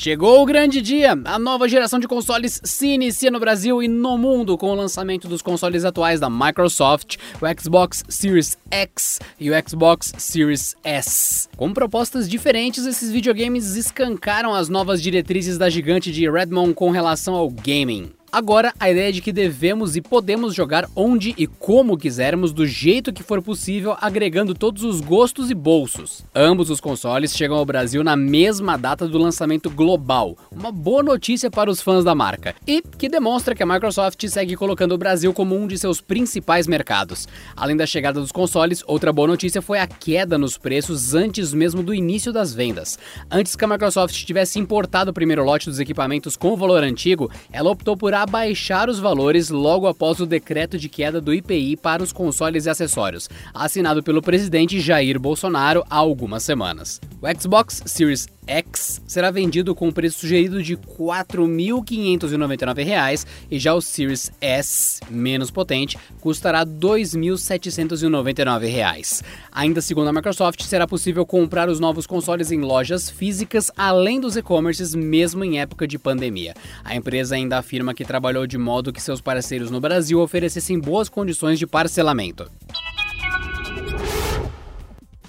Chegou o grande dia! A nova geração de consoles se inicia no Brasil e no mundo com o lançamento dos consoles atuais da Microsoft, o Xbox Series X e o Xbox Series S. Com propostas diferentes, esses videogames escancaram as novas diretrizes da gigante de Redmond com relação ao gaming. Agora, a ideia de que devemos e podemos jogar onde e como quisermos, do jeito que for possível, agregando todos os gostos e bolsos. Ambos os consoles chegam ao Brasil na mesma data do lançamento global, uma boa notícia para os fãs da marca, e que demonstra que a Microsoft segue colocando o Brasil como um de seus principais mercados. Além da chegada dos consoles, outra boa notícia foi a queda nos preços antes mesmo do início das vendas. Antes que a Microsoft tivesse importado o primeiro lote dos equipamentos com o valor antigo, ela optou por abaixar os valores logo após o decreto de queda do IPI para os consoles e acessórios, assinado pelo presidente Jair Bolsonaro há algumas semanas. O Xbox Series X será vendido com o preço sugerido de R$ 4.599 e já o Series S, menos potente, custará R$ 2.799. Ainda segundo a Microsoft, será possível comprar os novos consoles em lojas físicas além dos e-commerces mesmo em época de pandemia. A empresa ainda afirma que trabalhou de modo que seus parceiros no Brasil oferecessem boas condições de parcelamento.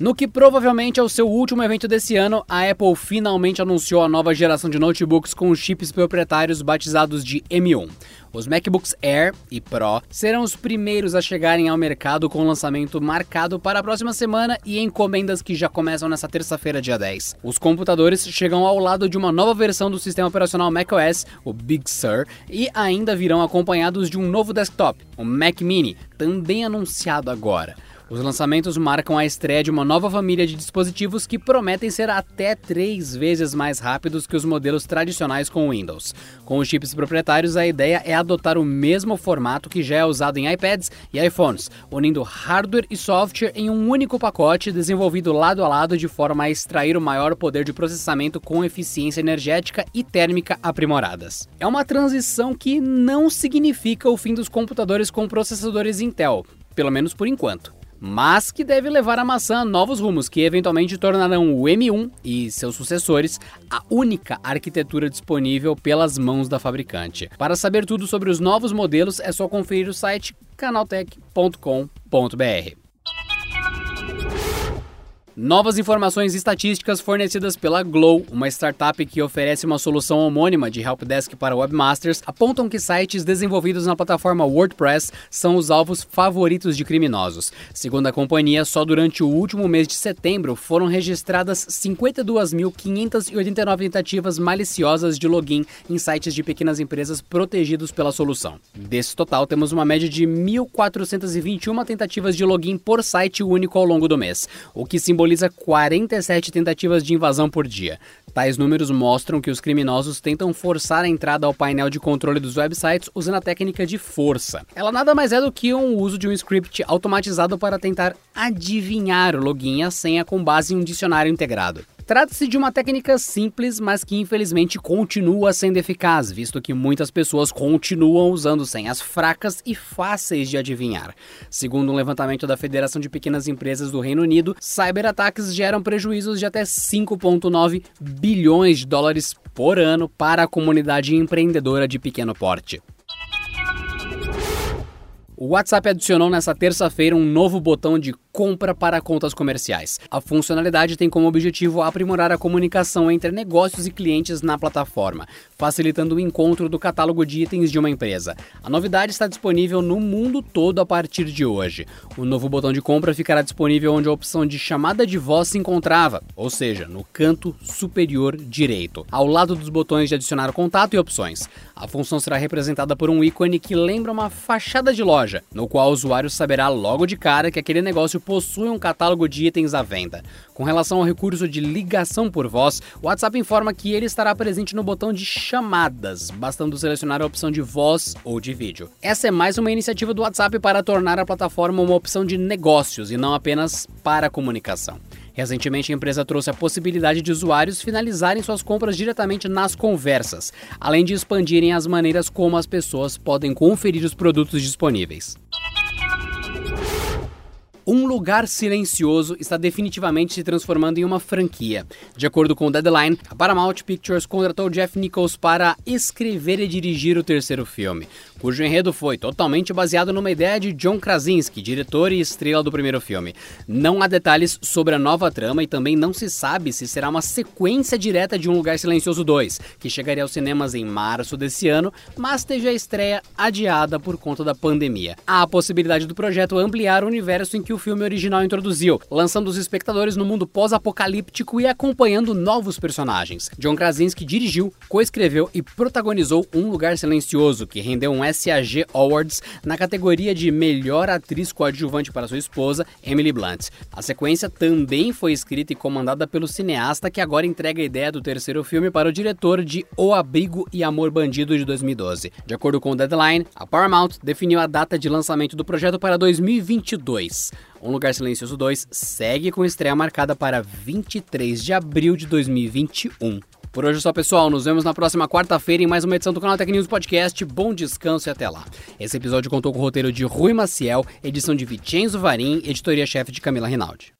No que provavelmente é o seu último evento desse ano, a Apple finalmente anunciou a nova geração de notebooks com chips proprietários batizados de M1. Os MacBooks Air e Pro serão os primeiros a chegarem ao mercado com o lançamento marcado para a próxima semana e encomendas que já começam nessa terça-feira, dia 10. Os computadores chegam ao lado de uma nova versão do sistema operacional macOS, o Big Sur, e ainda virão acompanhados de um novo desktop, o Mac Mini, também anunciado agora. Os lançamentos marcam a estreia de uma nova família de dispositivos que prometem ser até três vezes mais rápidos que os modelos tradicionais com Windows. Com os chips proprietários, a ideia é adotar o mesmo formato que já é usado em iPads e iPhones, unindo hardware e software em um único pacote desenvolvido lado a lado de forma a extrair o maior poder de processamento com eficiência energética e térmica aprimoradas. É uma transição que não significa o fim dos computadores com processadores Intel, pelo menos por enquanto mas que deve levar a maçã a novos rumos que eventualmente tornarão o M1 e seus sucessores a única arquitetura disponível pelas mãos da fabricante. Para saber tudo sobre os novos modelos é só conferir o site canaltech.com.br. Novas informações estatísticas fornecidas pela Glow, uma startup que oferece uma solução homônima de helpdesk para webmasters, apontam que sites desenvolvidos na plataforma WordPress são os alvos favoritos de criminosos. Segundo a companhia, só durante o último mês de setembro foram registradas 52.589 tentativas maliciosas de login em sites de pequenas empresas protegidos pela solução. Desse total, temos uma média de 1.421 tentativas de login por site único ao longo do mês, o que simboliza simboliza 47 tentativas de invasão por dia. Tais números mostram que os criminosos tentam forçar a entrada ao painel de controle dos websites usando a técnica de força. Ela nada mais é do que um uso de um script automatizado para tentar adivinhar o login e a senha com base em um dicionário integrado. Trata-se de uma técnica simples, mas que infelizmente continua sendo eficaz, visto que muitas pessoas continuam usando senhas fracas e fáceis de adivinhar. Segundo um levantamento da Federação de Pequenas Empresas do Reino Unido, cyberataques geram prejuízos de até 5,9 bilhões de dólares por ano para a comunidade empreendedora de pequeno porte. O WhatsApp adicionou nessa terça-feira um novo botão de compra para contas comerciais. A funcionalidade tem como objetivo aprimorar a comunicação entre negócios e clientes na plataforma, facilitando o encontro do catálogo de itens de uma empresa. A novidade está disponível no mundo todo a partir de hoje. O novo botão de compra ficará disponível onde a opção de chamada de voz se encontrava, ou seja, no canto superior direito, ao lado dos botões de adicionar contato e opções. A função será representada por um ícone que lembra uma fachada de loja, no qual o usuário saberá logo de cara que aquele negócio possui um catálogo de itens à venda. Com relação ao recurso de ligação por voz, o WhatsApp informa que ele estará presente no botão de chamadas, bastando selecionar a opção de voz ou de vídeo. Essa é mais uma iniciativa do WhatsApp para tornar a plataforma uma opção de negócios e não apenas para comunicação. Recentemente, a empresa trouxe a possibilidade de usuários finalizarem suas compras diretamente nas conversas, além de expandirem as maneiras como as pessoas podem conferir os produtos disponíveis. Um Lugar Silencioso está definitivamente se transformando em uma franquia. De acordo com o Deadline, a Paramount Pictures contratou Jeff Nichols para escrever e dirigir o terceiro filme, cujo enredo foi totalmente baseado numa ideia de John Krasinski, diretor e estrela do primeiro filme. Não há detalhes sobre a nova trama e também não se sabe se será uma sequência direta de Um Lugar Silencioso 2, que chegaria aos cinemas em março desse ano, mas teve a estreia adiada por conta da pandemia. Há a possibilidade do projeto ampliar o universo em que o filme original introduziu, lançando os espectadores no mundo pós-apocalíptico e acompanhando novos personagens. John Krasinski dirigiu, coescreveu e protagonizou Um Lugar Silencioso, que rendeu um SAG Awards na categoria de Melhor Atriz Coadjuvante para sua esposa, Emily Blunt. A sequência também foi escrita e comandada pelo cineasta que agora entrega a ideia do terceiro filme para o diretor de O Abrigo e Amor Bandido de 2012. De acordo com o Deadline, a Paramount definiu a data de lançamento do projeto para 2022. Um Lugar Silencioso 2 segue com estreia marcada para 23 de abril de 2021. Por hoje é só, pessoal. Nos vemos na próxima quarta-feira em mais uma edição do canal News Podcast. Bom descanso e até lá. Esse episódio contou com o roteiro de Rui Maciel, edição de Vicenzo Varim, editoria-chefe de Camila Rinaldi.